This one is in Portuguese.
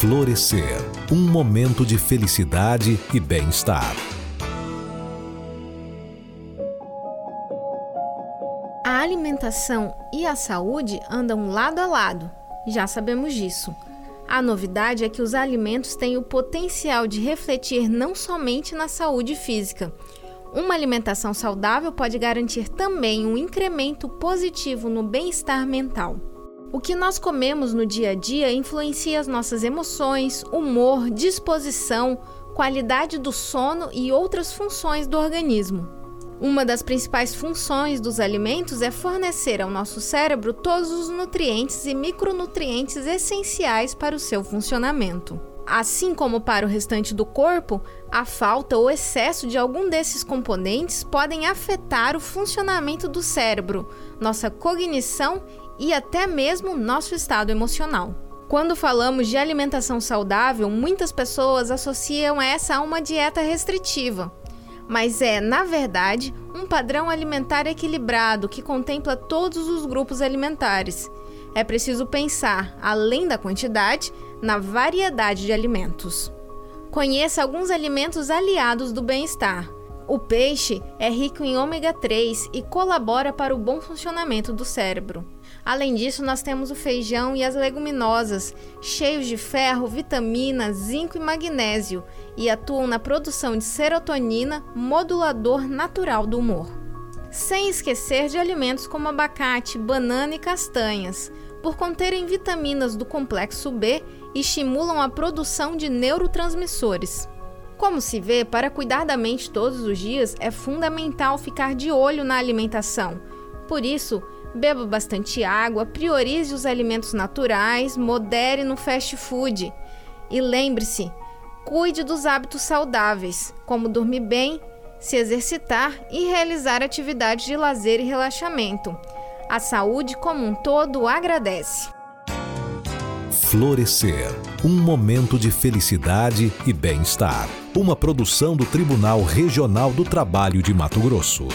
Florescer um momento de felicidade e bem-estar. A alimentação e a saúde andam lado a lado, já sabemos disso. A novidade é que os alimentos têm o potencial de refletir não somente na saúde física. Uma alimentação saudável pode garantir também um incremento positivo no bem-estar mental. O que nós comemos no dia a dia influencia as nossas emoções, humor, disposição, qualidade do sono e outras funções do organismo. Uma das principais funções dos alimentos é fornecer ao nosso cérebro todos os nutrientes e micronutrientes essenciais para o seu funcionamento. Assim como para o restante do corpo, a falta ou excesso de algum desses componentes podem afetar o funcionamento do cérebro, nossa cognição e até mesmo nosso estado emocional. Quando falamos de alimentação saudável, muitas pessoas associam essa a uma dieta restritiva. Mas é, na verdade, um padrão alimentar equilibrado que contempla todos os grupos alimentares. É preciso pensar, além da quantidade, na variedade de alimentos. Conheça alguns alimentos aliados do bem-estar. O peixe é rico em ômega 3 e colabora para o bom funcionamento do cérebro. Além disso, nós temos o feijão e as leguminosas, cheios de ferro, vitamina, zinco e magnésio, e atuam na produção de serotonina, modulador natural do humor. Sem esquecer de alimentos como abacate, banana e castanhas, por conterem vitaminas do complexo B, estimulam a produção de neurotransmissores. Como se vê, para cuidar da mente todos os dias é fundamental ficar de olho na alimentação. Por isso, Beba bastante água, priorize os alimentos naturais, modere no fast food. E lembre-se, cuide dos hábitos saudáveis, como dormir bem, se exercitar e realizar atividades de lazer e relaxamento. A saúde como um todo agradece. Florescer um momento de felicidade e bem-estar. Uma produção do Tribunal Regional do Trabalho de Mato Grosso.